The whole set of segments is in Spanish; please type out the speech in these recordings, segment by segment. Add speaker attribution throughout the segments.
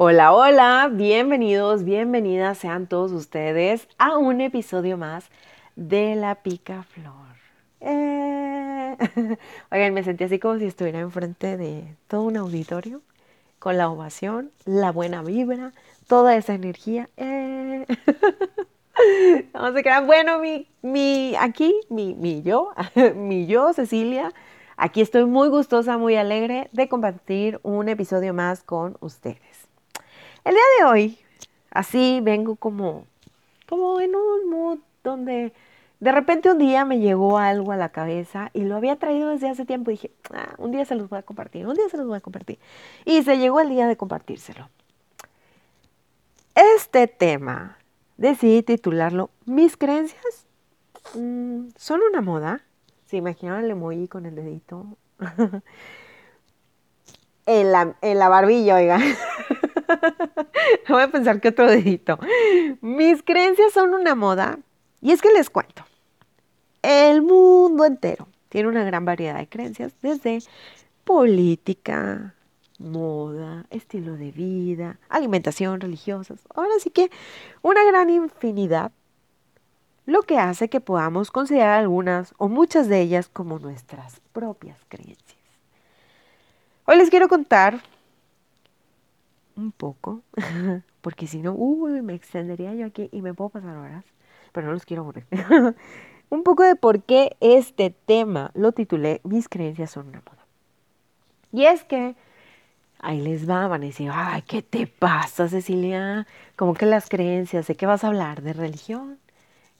Speaker 1: Hola, hola, bienvenidos, bienvenidas sean todos ustedes a un episodio más de La Pica Flor. Eh. Oigan, me sentí así como si estuviera enfrente de todo un auditorio con la ovación, la buena vibra, toda esa energía. Eh. Vamos a quedar, bueno, mi, mi, aquí, mi, mi yo, mi yo, Cecilia, aquí estoy muy gustosa, muy alegre de compartir un episodio más con ustedes. El día de hoy, así vengo como, como en un mood donde de repente un día me llegó algo a la cabeza y lo había traído desde hace tiempo y dije, ah, un día se los voy a compartir, un día se los voy a compartir. Y se llegó el día de compartírselo. Este tema decidí titularlo Mis creencias mm, son una moda. ¿Se imaginaron el emoji con el dedito? en, la, en la barbilla, oigan. Voy a pensar que otro dedito. Mis creencias son una moda. Y es que les cuento. El mundo entero tiene una gran variedad de creencias, desde política, moda, estilo de vida, alimentación, religiosas. Ahora sí que una gran infinidad, lo que hace que podamos considerar algunas o muchas de ellas como nuestras propias creencias. Hoy les quiero contar un poco, porque si no, uy, me extendería yo aquí y me puedo pasar horas, pero no los quiero aburrir. un poco de por qué este tema lo titulé Mis creencias son una moda. Y es que ahí les va, van a decir, ay, ¿qué te pasa, Cecilia? Como que las creencias, ¿de qué vas a hablar? ¿De religión?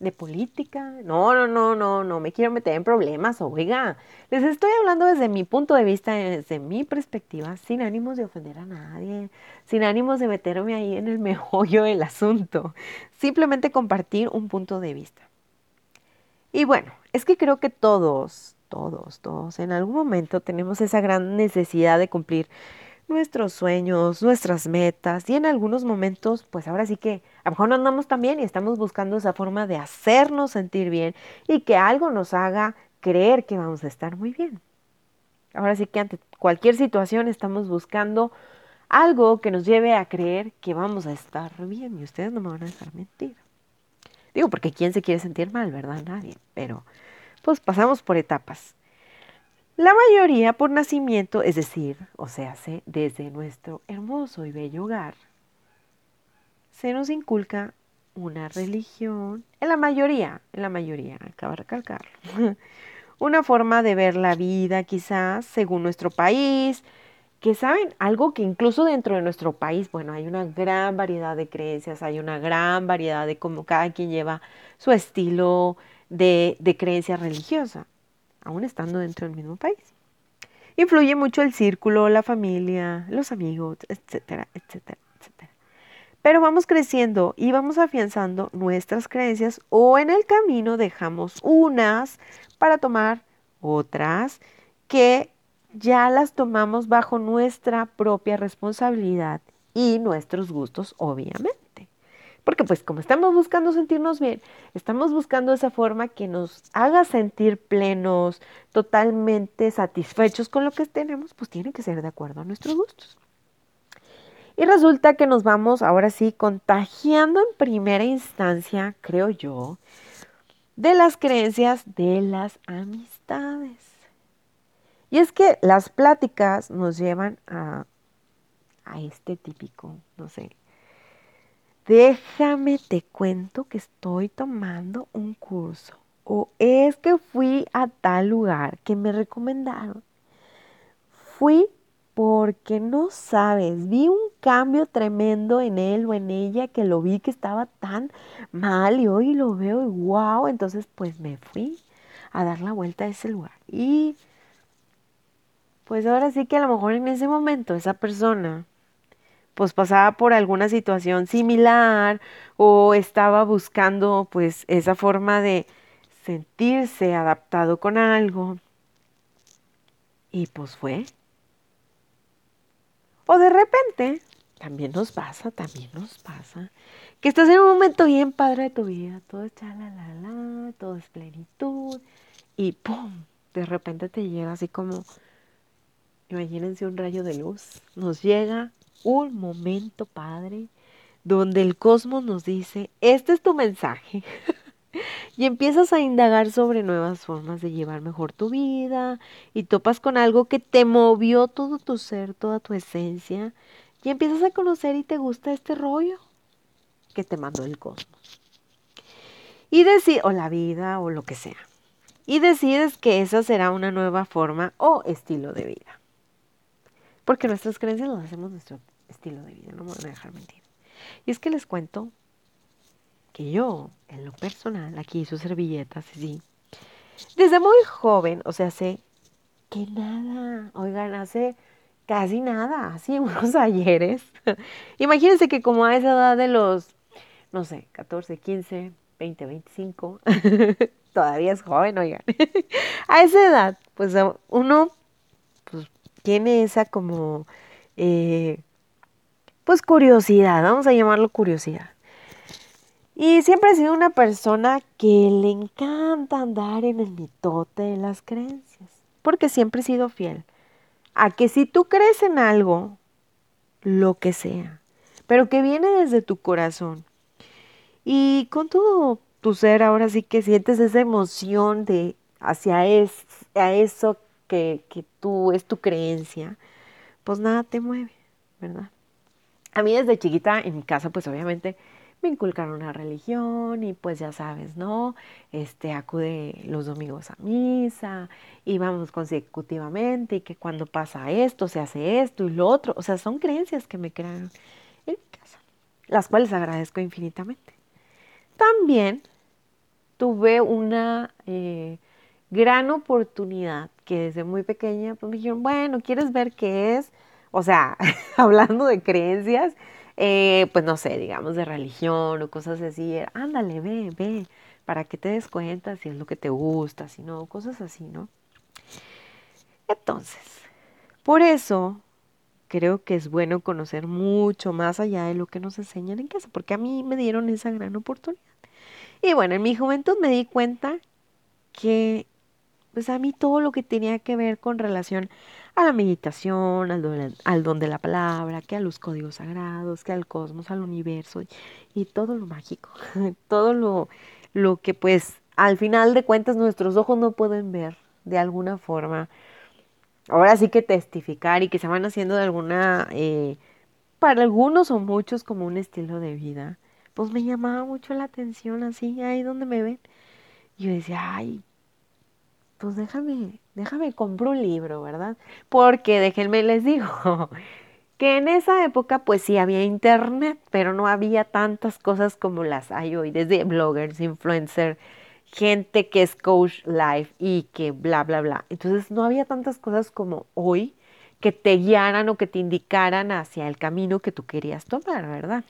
Speaker 1: De política. No, no, no, no, no me quiero meter en problemas, oiga. Les estoy hablando desde mi punto de vista, desde mi perspectiva, sin ánimos de ofender a nadie, sin ánimos de meterme ahí en el meollo del asunto. Simplemente compartir un punto de vista. Y bueno, es que creo que todos, todos, todos, en algún momento tenemos esa gran necesidad de cumplir nuestros sueños, nuestras metas y en algunos momentos, pues ahora sí que a lo mejor no andamos tan bien y estamos buscando esa forma de hacernos sentir bien y que algo nos haga creer que vamos a estar muy bien. Ahora sí que ante cualquier situación estamos buscando algo que nos lleve a creer que vamos a estar bien y ustedes no me van a dejar mentir. Digo, porque ¿quién se quiere sentir mal, verdad? Nadie, pero pues pasamos por etapas. La mayoría por nacimiento, es decir, o sea, desde nuestro hermoso y bello hogar, se nos inculca una religión, en la mayoría, en la mayoría, acaba de recalcarlo, una forma de ver la vida quizás según nuestro país, que saben, algo que incluso dentro de nuestro país, bueno, hay una gran variedad de creencias, hay una gran variedad de cómo cada quien lleva su estilo de, de creencia religiosa aún estando dentro del mismo país. Influye mucho el círculo, la familia, los amigos, etcétera, etcétera, etcétera. Pero vamos creciendo y vamos afianzando nuestras creencias o en el camino dejamos unas para tomar otras que ya las tomamos bajo nuestra propia responsabilidad y nuestros gustos, obviamente. Porque pues como estamos buscando sentirnos bien, estamos buscando esa forma que nos haga sentir plenos, totalmente satisfechos con lo que tenemos, pues tiene que ser de acuerdo a nuestros gustos. Y resulta que nos vamos ahora sí contagiando en primera instancia, creo yo, de las creencias de las amistades. Y es que las pláticas nos llevan a, a este típico, no sé, déjame te cuento que estoy tomando un curso o es que fui a tal lugar que me recomendaron. Fui porque no sabes, vi un cambio tremendo en él o en ella que lo vi que estaba tan mal y hoy lo veo y wow, entonces pues me fui a dar la vuelta a ese lugar. Y pues ahora sí que a lo mejor en ese momento esa persona pues pasaba por alguna situación similar o estaba buscando pues esa forma de sentirse adaptado con algo. Y pues fue. O de repente, también nos pasa, también nos pasa, que estás en un momento bien padre de tu vida, todo es la todo es plenitud, y ¡pum! De repente te llega así como, imagínense un rayo de luz, nos llega un momento padre donde el cosmos nos dice, este es tu mensaje. y empiezas a indagar sobre nuevas formas de llevar mejor tu vida y topas con algo que te movió todo tu ser, toda tu esencia y empiezas a conocer y te gusta este rollo que te mandó el cosmos. Y decir, o la vida, o lo que sea. Y decides que esa será una nueva forma o estilo de vida. Porque nuestras creencias las hacemos nuestro estilo de vida, no me van a dejar mentir. Y es que les cuento que yo, en lo personal, aquí sus servilletas, sí, desde muy joven, o sea, sé que nada, oigan, hace casi nada, así unos ayeres. Imagínense que como a esa edad de los, no sé, 14, 15, 20, 25, todavía es joven, oigan. a esa edad, pues uno tiene esa como eh, pues curiosidad, vamos a llamarlo curiosidad. Y siempre he sido una persona que le encanta andar en el mitote de las creencias, porque siempre he sido fiel a que si tú crees en algo, lo que sea, pero que viene desde tu corazón y con todo tu ser ahora sí que sientes esa emoción de hacia eso que, tú es tu creencia, pues nada te mueve, ¿verdad? A mí desde chiquita en mi casa, pues obviamente me inculcaron una religión y pues ya sabes, ¿no? Este, acude los domingos a misa y vamos consecutivamente y que cuando pasa esto se hace esto y lo otro. O sea, son creencias que me crearon en mi casa, las cuales agradezco infinitamente. También tuve una eh, gran oportunidad que desde muy pequeña pues me dijeron, bueno, ¿quieres ver qué es? O sea, hablando de creencias, eh, pues no sé, digamos de religión o cosas así, ándale, ve, ve, para que te des cuenta si es lo que te gusta, si no, cosas así, ¿no? Entonces, por eso creo que es bueno conocer mucho más allá de lo que nos enseñan en casa, porque a mí me dieron esa gran oportunidad. Y bueno, en mi juventud me di cuenta que pues a mí todo lo que tenía que ver con relación a la meditación, al don, de la palabra, que a los códigos sagrados, que al cosmos, al universo y, todo lo mágico, todo lo, lo que pues al final de cuentas nuestros ojos no pueden ver de alguna forma. Ahora sí que testificar y que se van haciendo de alguna, eh, para algunos o muchos como un estilo de vida, pues me llamaba mucho la atención así, ahí donde me ven. Yo decía, ay, pues déjame, déjame compro un libro, ¿verdad? Porque déjenme les digo que en esa época pues sí había internet, pero no había tantas cosas como las hay hoy, desde bloggers, influencers, gente que es coach live y que bla, bla, bla. Entonces no había tantas cosas como hoy que te guiaran o que te indicaran hacia el camino que tú querías tomar, ¿verdad?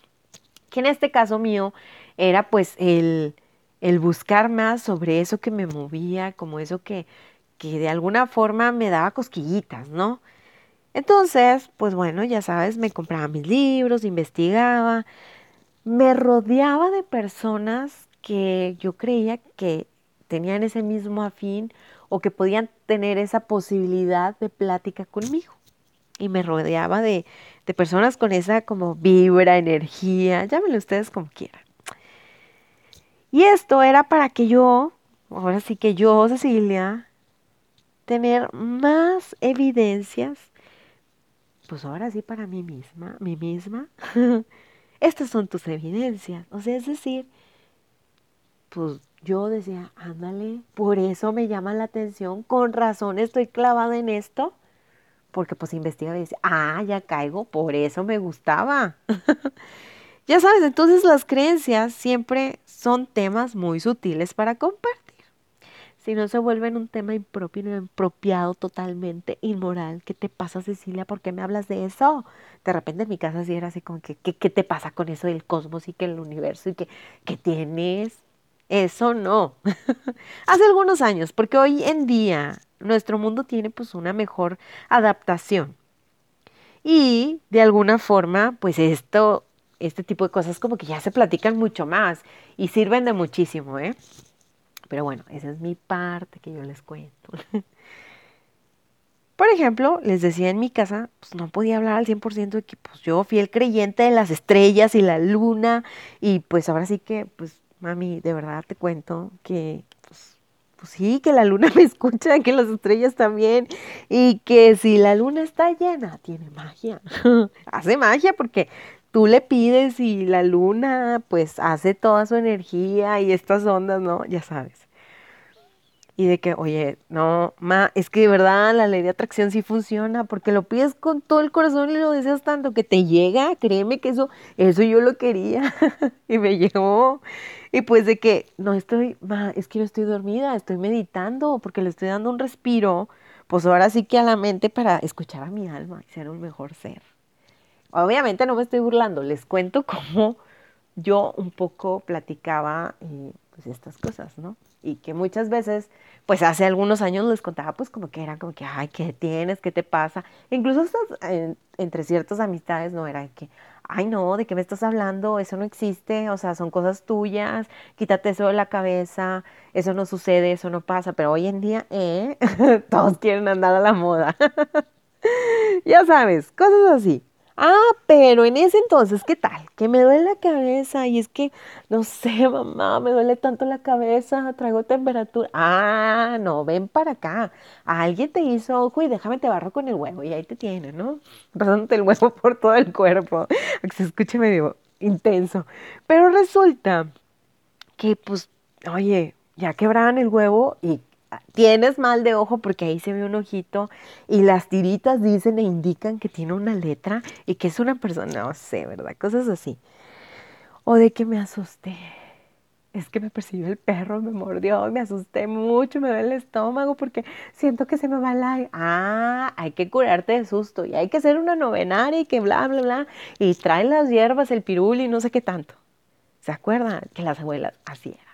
Speaker 1: Que en este caso mío era pues el el buscar más sobre eso que me movía, como eso que, que de alguna forma me daba cosquillitas, ¿no? Entonces, pues bueno, ya sabes, me compraba mis libros, investigaba, me rodeaba de personas que yo creía que tenían ese mismo afín o que podían tener esa posibilidad de plática conmigo. Y me rodeaba de, de personas con esa como vibra, energía, llámenlo ustedes como quieran. Y esto era para que yo, ahora sí que yo, Cecilia, tener más evidencias, pues ahora sí para mí misma, mí misma, estas son tus evidencias. O sea, es decir, pues yo decía, ándale, por eso me llama la atención, con razón estoy clavada en esto, porque pues investigaba y decía, ah, ya caigo, por eso me gustaba. Ya sabes, entonces las creencias siempre son temas muy sutiles para compartir. Si no se vuelven un tema impropio, impropiado, totalmente inmoral. ¿Qué te pasa, Cecilia? ¿Por qué me hablas de eso? De repente en mi casa sí era así como que, ¿qué, te pasa con eso del cosmos y que el universo y que, ¿qué tienes? Eso no. Hace algunos años, porque hoy en día nuestro mundo tiene pues una mejor adaptación. Y de alguna forma, pues esto este tipo de cosas como que ya se platican mucho más y sirven de muchísimo, ¿eh? Pero bueno, esa es mi parte que yo les cuento. Por ejemplo, les decía en mi casa, pues no podía hablar al 100% de que pues yo fiel creyente de las estrellas y la luna y pues ahora sí que, pues mami, de verdad te cuento que pues, pues sí, que la luna me escucha, que las estrellas también y que si la luna está llena, tiene magia, hace magia porque tú le pides y la luna pues hace toda su energía y estas ondas, ¿no? Ya sabes y de que, oye, no, ma, es que de verdad la ley de atracción sí funciona porque lo pides con todo el corazón y lo deseas tanto que te llega, créeme que eso, eso yo lo quería y me llegó. Y pues de que, no estoy, ma, es que yo estoy dormida, estoy meditando porque le estoy dando un respiro, pues ahora sí que a la mente para escuchar a mi alma y ser un mejor ser. Obviamente no me estoy burlando, les cuento cómo yo un poco platicaba eh, pues estas cosas, ¿no? y que muchas veces, pues hace algunos años les contaba, pues como que era como que, ay, ¿qué tienes? ¿Qué te pasa? incluso entre ciertas amistades no era que, ay, no, ¿de qué me estás hablando? Eso no existe, o sea, son cosas tuyas, quítate eso de la cabeza, eso no sucede, eso no pasa, pero hoy en día, eh, todos quieren andar a la moda. ya sabes, cosas así. Ah, pero en ese entonces, ¿qué tal? Que me duele la cabeza y es que, no sé, mamá, me duele tanto la cabeza, traigo temperatura. Ah, no, ven para acá. Alguien te hizo ojo y déjame te barro con el huevo y ahí te tiene, ¿no? Pasándote el huevo por todo el cuerpo. Se escuche medio intenso. Pero resulta que, pues, oye, ya quebraban el huevo y tienes mal de ojo porque ahí se ve un ojito y las tiritas dicen e indican que tiene una letra y que es una persona, no sé, ¿verdad? Cosas así. O de que me asusté. Es que me persiguió el perro, me mordió, me asusté mucho, me duele el estómago porque siento que se me va el aire. Ah, hay que curarte de susto y hay que hacer una novenaria y que bla, bla, bla. Y traen las hierbas, el pirul y no sé qué tanto. ¿Se acuerdan? Que las abuelas eran.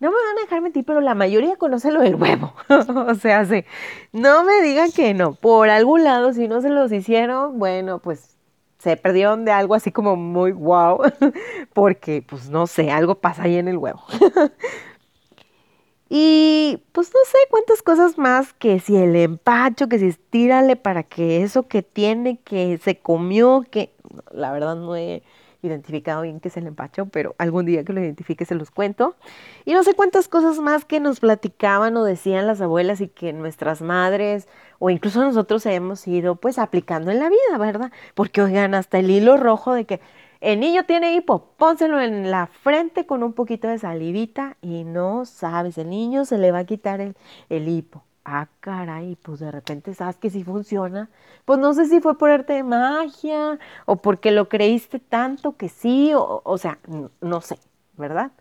Speaker 1: No me van a dejar mentir, pero la mayoría conoce lo del huevo. o sea, sí. No me digan que no. Por algún lado, si no se los hicieron, bueno, pues se perdieron de algo así como muy wow. porque, pues no sé, algo pasa ahí en el huevo. y pues no sé cuántas cosas más que si el empacho, que si estírale para que eso que tiene, que se comió, que la verdad no he identificado bien qué es el empacho, pero algún día que lo identifique se los cuento. Y no sé cuántas cosas más que nos platicaban o decían las abuelas y que nuestras madres o incluso nosotros hemos ido pues aplicando en la vida, ¿verdad? Porque oigan, hasta el hilo rojo de que el niño tiene hipo, pónselo en la frente con un poquito de salivita y no sabes, el niño se le va a quitar el, el hipo ah, caray, pues de repente sabes que sí funciona. Pues no sé si fue por arte de magia o porque lo creíste tanto que sí, o, o sea, no, sé, ¿verdad?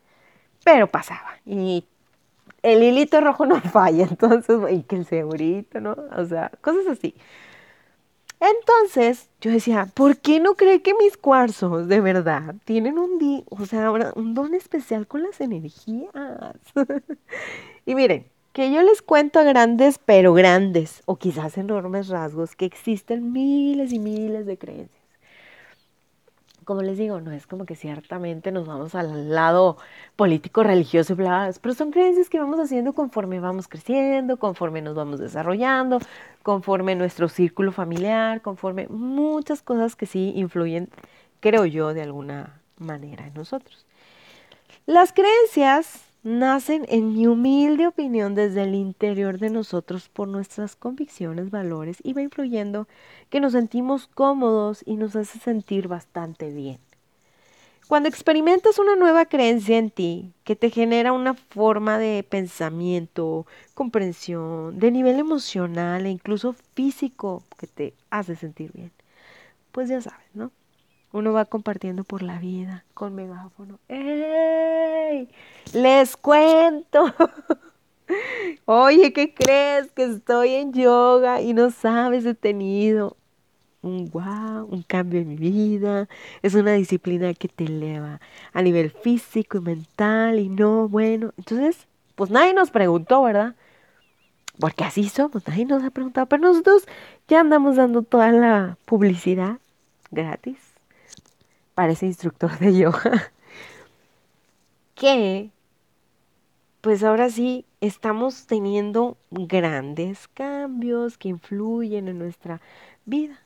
Speaker 1: Pero pasaba. Y el hilito rojo no falla, entonces, y que el segurito, ¿no? O sea, cosas así. Entonces yo decía, ¿por qué no cree que mis cuarzos de verdad tienen un, o sea, un don especial con las energías? y miren, que yo les cuento a grandes, pero grandes, o quizás enormes rasgos, que existen miles y miles de creencias. Como les digo, no es como que ciertamente nos vamos al lado político, religioso y bla, pero son creencias que vamos haciendo conforme vamos creciendo, conforme nos vamos desarrollando, conforme nuestro círculo familiar, conforme muchas cosas que sí influyen, creo yo, de alguna manera en nosotros. Las creencias nacen, en mi humilde opinión, desde el interior de nosotros por nuestras convicciones, valores y va influyendo que nos sentimos cómodos y nos hace sentir bastante bien. Cuando experimentas una nueva creencia en ti que te genera una forma de pensamiento, comprensión, de nivel emocional e incluso físico que te hace sentir bien, pues ya sabes, ¿no? Uno va compartiendo por la vida con megáfono. ¡Ey! Les cuento. Oye, ¿qué crees? Que estoy en yoga y no sabes, he tenido un wow, un cambio en mi vida. Es una disciplina que te eleva a nivel físico y mental y no, bueno. Entonces, pues nadie nos preguntó, ¿verdad? Porque así somos, nadie nos ha preguntado, pero nosotros ya andamos dando toda la publicidad gratis para ese instructor de yoga que pues ahora sí estamos teniendo grandes cambios que influyen en nuestra vida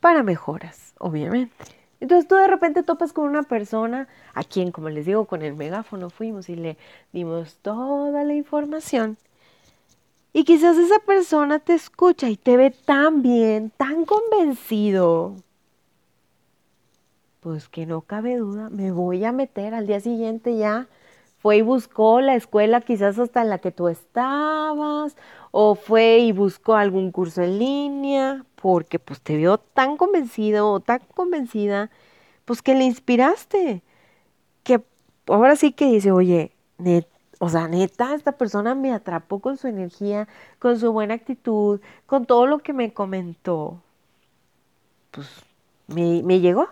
Speaker 1: para mejoras, obviamente. Entonces tú de repente topas con una persona a quien, como les digo, con el megáfono fuimos y le dimos toda la información. Y quizás esa persona te escucha y te ve tan bien, tan convencido. Pues que no cabe duda, me voy a meter al día siguiente ya fue y buscó la escuela quizás hasta en la que tú estabas, o fue y buscó algún curso en línea, porque pues te vio tan convencido o tan convencida, pues que le inspiraste, que ahora sí que dice, oye, o sea, neta, esta persona me atrapó con su energía, con su buena actitud, con todo lo que me comentó. Pues me, me llegó.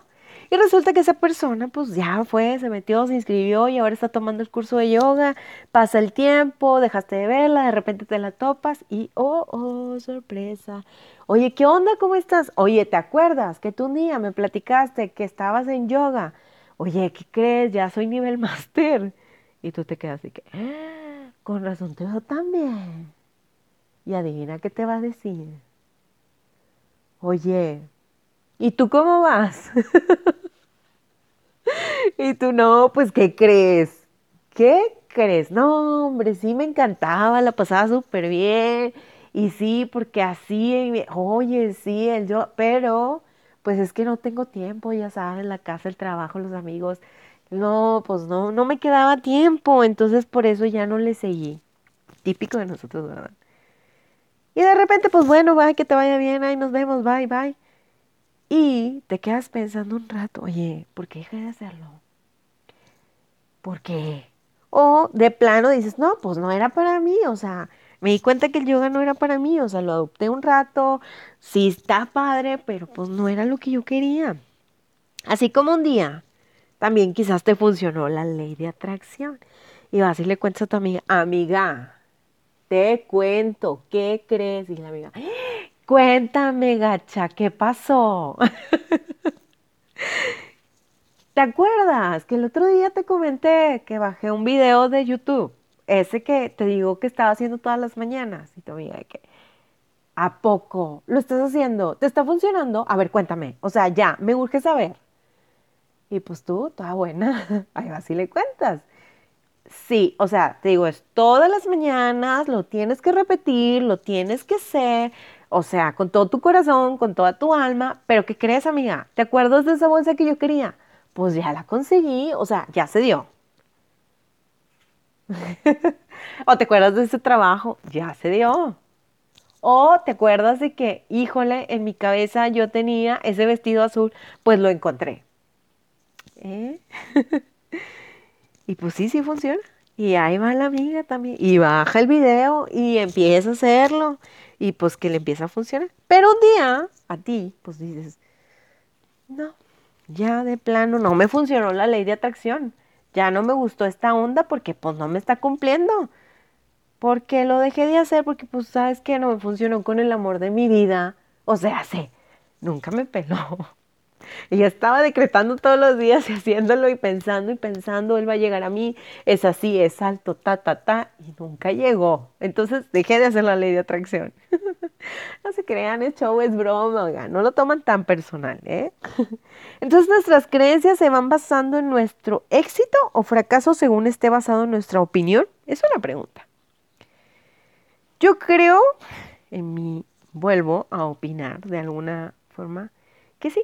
Speaker 1: Y resulta que esa persona pues ya fue, se metió, se inscribió y ahora está tomando el curso de yoga, pasa el tiempo, dejaste de verla, de repente te la topas y oh, oh, sorpresa. Oye, ¿qué onda? ¿Cómo estás? Oye, ¿te acuerdas que tú un día me platicaste que estabas en yoga? Oye, ¿qué crees? Ya soy nivel máster. Y tú te quedas así que, ah, con razón te veo tan bien. Y adivina qué te va a decir. Oye, ¿y tú cómo vas? y tú no, pues, ¿qué crees? ¿Qué crees? No, hombre, sí me encantaba, la pasaba súper bien. Y sí, porque así, oye, sí, el yo, pero pues es que no tengo tiempo, ya sabes, la casa, el trabajo, los amigos. No, pues no, no me quedaba tiempo, entonces por eso ya no le seguí. Típico de nosotros, ¿verdad? Y de repente, pues bueno, va, que te vaya bien, ahí nos vemos, bye, bye. Y te quedas pensando un rato, oye, ¿por qué dejé de hacerlo? ¿Por qué? O de plano dices, no, pues no era para mí, o sea, me di cuenta que el yoga no era para mí, o sea, lo adopté un rato, sí está padre, pero pues no era lo que yo quería. Así como un día, también quizás te funcionó la ley de atracción. Y vas y le cuentas a tu amiga, amiga, te cuento, ¿qué crees? Y la amiga, Cuéntame, gacha, ¿qué pasó? ¿Te acuerdas que el otro día te comenté que bajé un video de YouTube? Ese que te digo que estaba haciendo todas las mañanas. Y tu amiga, que, ¿a poco lo estás haciendo? ¿Te está funcionando? A ver, cuéntame. O sea, ya, me urge saber. Y pues tú, toda buena, ahí vas y le cuentas. Sí, o sea, te digo, es todas las mañanas, lo tienes que repetir, lo tienes que hacer, o sea, con todo tu corazón, con toda tu alma, pero ¿qué crees, amiga? ¿Te acuerdas de esa bolsa que yo quería? Pues ya la conseguí, o sea, ya se dio. o te acuerdas de ese trabajo, ya se dio. O te acuerdas de que, híjole, en mi cabeza yo tenía ese vestido azul, pues lo encontré. ¿Eh? y pues sí, sí funciona. Y ahí va la amiga también. Y baja el video y empieza a hacerlo y pues que le empieza a funcionar. Pero un día a ti, pues dices, no, ya de plano no me funcionó la ley de atracción. Ya no me gustó esta onda porque pues no me está cumpliendo. Porque lo dejé de hacer porque pues sabes que no me funcionó con el amor de mi vida. O sea, sé, nunca me peló. Y estaba decretando todos los días y haciéndolo y pensando y pensando, él va a llegar a mí, es así, es alto, ta, ta, ta, y nunca llegó. Entonces dejé de hacer la ley de atracción. no se crean, es show, es broma, no lo toman tan personal, ¿eh? Entonces nuestras creencias se van basando en nuestro éxito o fracaso según esté basado en nuestra opinión. Es una pregunta. Yo creo, en mi, vuelvo a opinar de alguna forma, que sí,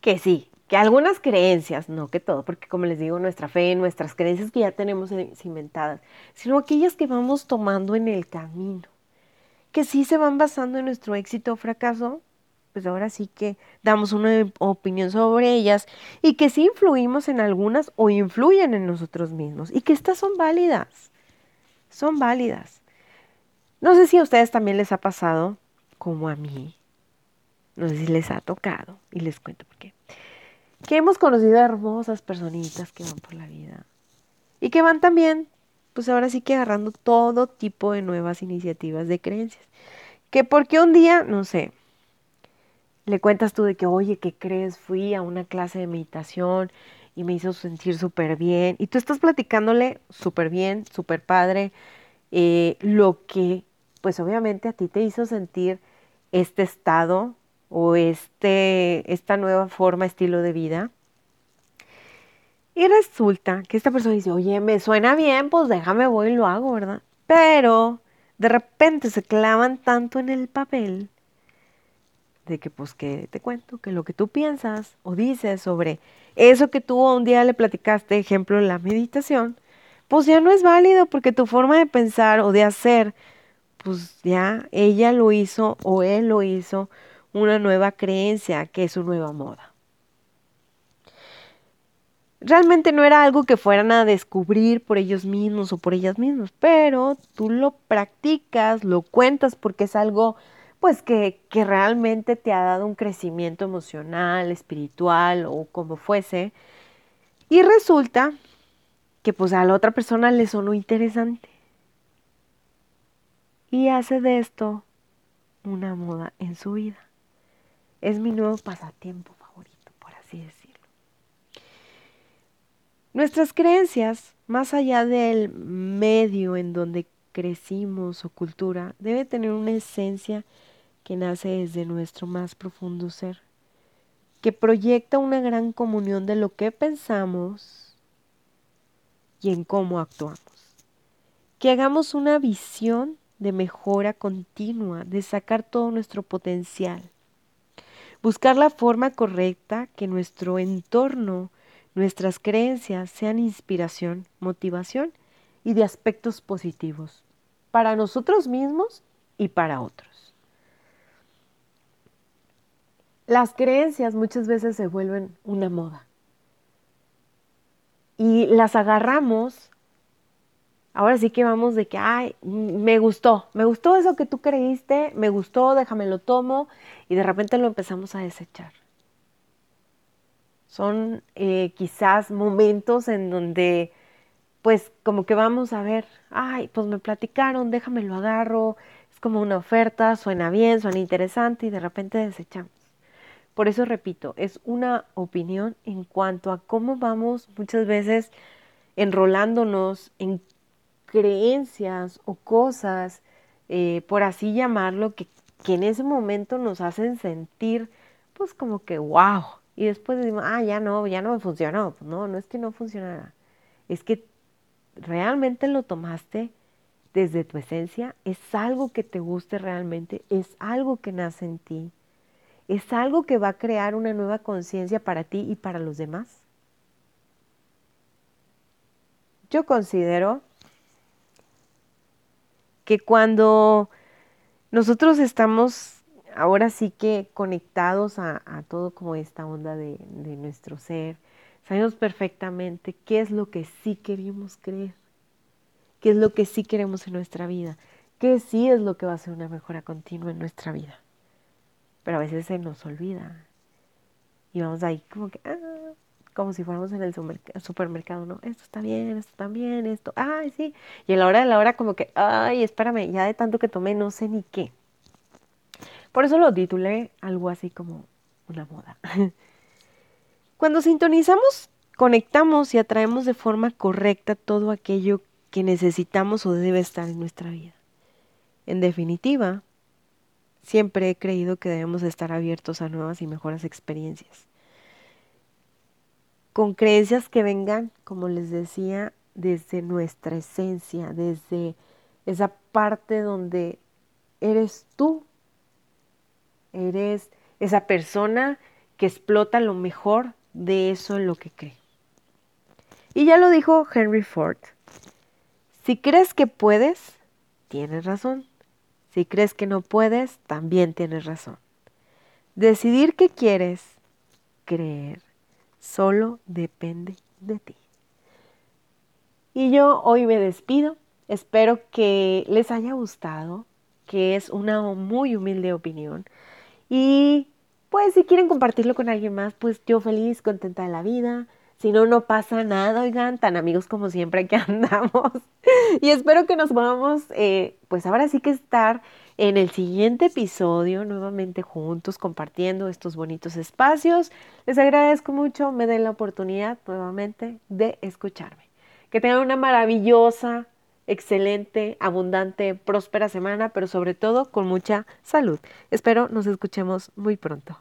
Speaker 1: que sí, que algunas creencias, no que todo, porque como les digo, nuestra fe, nuestras creencias que ya tenemos cimentadas, sino aquellas que vamos tomando en el camino, que sí se van basando en nuestro éxito o fracaso, pues ahora sí que damos una opinión sobre ellas y que sí influimos en algunas o influyen en nosotros mismos y que estas son válidas, son válidas. No sé si a ustedes también les ha pasado, como a mí, no sé si les ha tocado y les cuento por qué. Que hemos conocido a hermosas personitas que van por la vida y que van también, pues ahora sí que agarrando todo tipo de nuevas iniciativas de creencias. Que porque un día, no sé, le cuentas tú de que, oye, ¿qué crees? Fui a una clase de meditación y me hizo sentir súper bien. Y tú estás platicándole súper bien, súper padre, eh, lo que pues obviamente a ti te hizo sentir este estado o este, esta nueva forma, estilo de vida. Y resulta que esta persona dice, oye, me suena bien, pues déjame voy y lo hago, ¿verdad? Pero de repente se clavan tanto en el papel de que pues que te cuento que lo que tú piensas o dices sobre eso que tú un día le platicaste, ejemplo, la meditación, pues ya no es válido porque tu forma de pensar o de hacer, pues ya ella lo hizo o él lo hizo una nueva creencia que es su nueva moda. Realmente no era algo que fueran a descubrir por ellos mismos o por ellas mismas, pero tú lo practicas, lo cuentas porque es algo pues que, que, realmente te ha dado un crecimiento emocional, espiritual o como fuese. Y resulta que pues a la otra persona le sonó interesante. Y hace de esto una moda en su vida. Es mi nuevo pasatiempo favorito, por así decirlo. Nuestras creencias, más allá del medio en donde crecimos o cultura, debe tener una esencia que nace desde nuestro más profundo ser, que proyecta una gran comunión de lo que pensamos y en cómo actuamos. Que hagamos una visión de mejora continua, de sacar todo nuestro potencial. Buscar la forma correcta que nuestro entorno, nuestras creencias sean inspiración, motivación y de aspectos positivos para nosotros mismos y para otros. las creencias muchas veces se vuelven una moda. Y las agarramos, ahora sí que vamos de que, ay, me gustó, me gustó eso que tú creíste, me gustó, déjame lo tomo, y de repente lo empezamos a desechar. Son eh, quizás momentos en donde, pues como que vamos a ver, ay, pues me platicaron, déjame lo agarro, es como una oferta, suena bien, suena interesante, y de repente desechamos. Por eso repito, es una opinión en cuanto a cómo vamos muchas veces enrolándonos en creencias o cosas, eh, por así llamarlo, que, que, en ese momento nos hacen sentir pues como que wow. Y después decimos, ah, ya no, ya no me funcionó. Pues no, no es que no funcionara. Es que realmente lo tomaste desde tu esencia, es algo que te guste realmente, es algo que nace en ti ¿Es algo que va a crear una nueva conciencia para ti y para los demás? Yo considero que cuando nosotros estamos ahora sí que conectados a, todo como esta onda de, nuestro ser, sabemos perfectamente qué es lo que sí queremos creer, qué es lo que sí queremos en nuestra vida, qué sí es lo que va a ser una mejora continua en nuestra vida pero a veces se nos olvida. Y vamos ahí como que, ah, como si fuéramos en el supermercado, ¿no? Esto está bien, esto está bien, esto, ay, sí. Y a la hora de la hora como que, ay, espérame, ya de tanto que tomé no sé ni qué. Por eso lo titulé algo así como una moda. Cuando sintonizamos, conectamos y atraemos de forma correcta todo aquello que necesitamos o debe estar en nuestra vida. En definitiva, Siempre he creído que debemos estar abiertos a nuevas y mejores experiencias. Con creencias que vengan, como les decía, desde nuestra esencia, desde esa parte donde eres tú, eres esa persona que explota lo mejor de eso en lo que cree. Y ya lo dijo Henry Ford, si crees que puedes, tienes razón. Si crees que no puedes, también tienes razón. Decidir qué quieres creer solo depende de ti. Y yo hoy me despido. Espero que les haya gustado, que es una muy humilde opinión. Y pues si quieren compartirlo con alguien más, pues yo feliz, contenta de la vida. Si no, no pasa nada, oigan, tan amigos como siempre que andamos. y espero que nos podamos, eh, pues ahora sí que estar en el siguiente episodio, nuevamente juntos, compartiendo estos bonitos espacios. Les agradezco mucho, me den la oportunidad nuevamente de escucharme. Que tengan una maravillosa, excelente, abundante, próspera semana, pero sobre todo con mucha salud. Espero nos escuchemos muy pronto.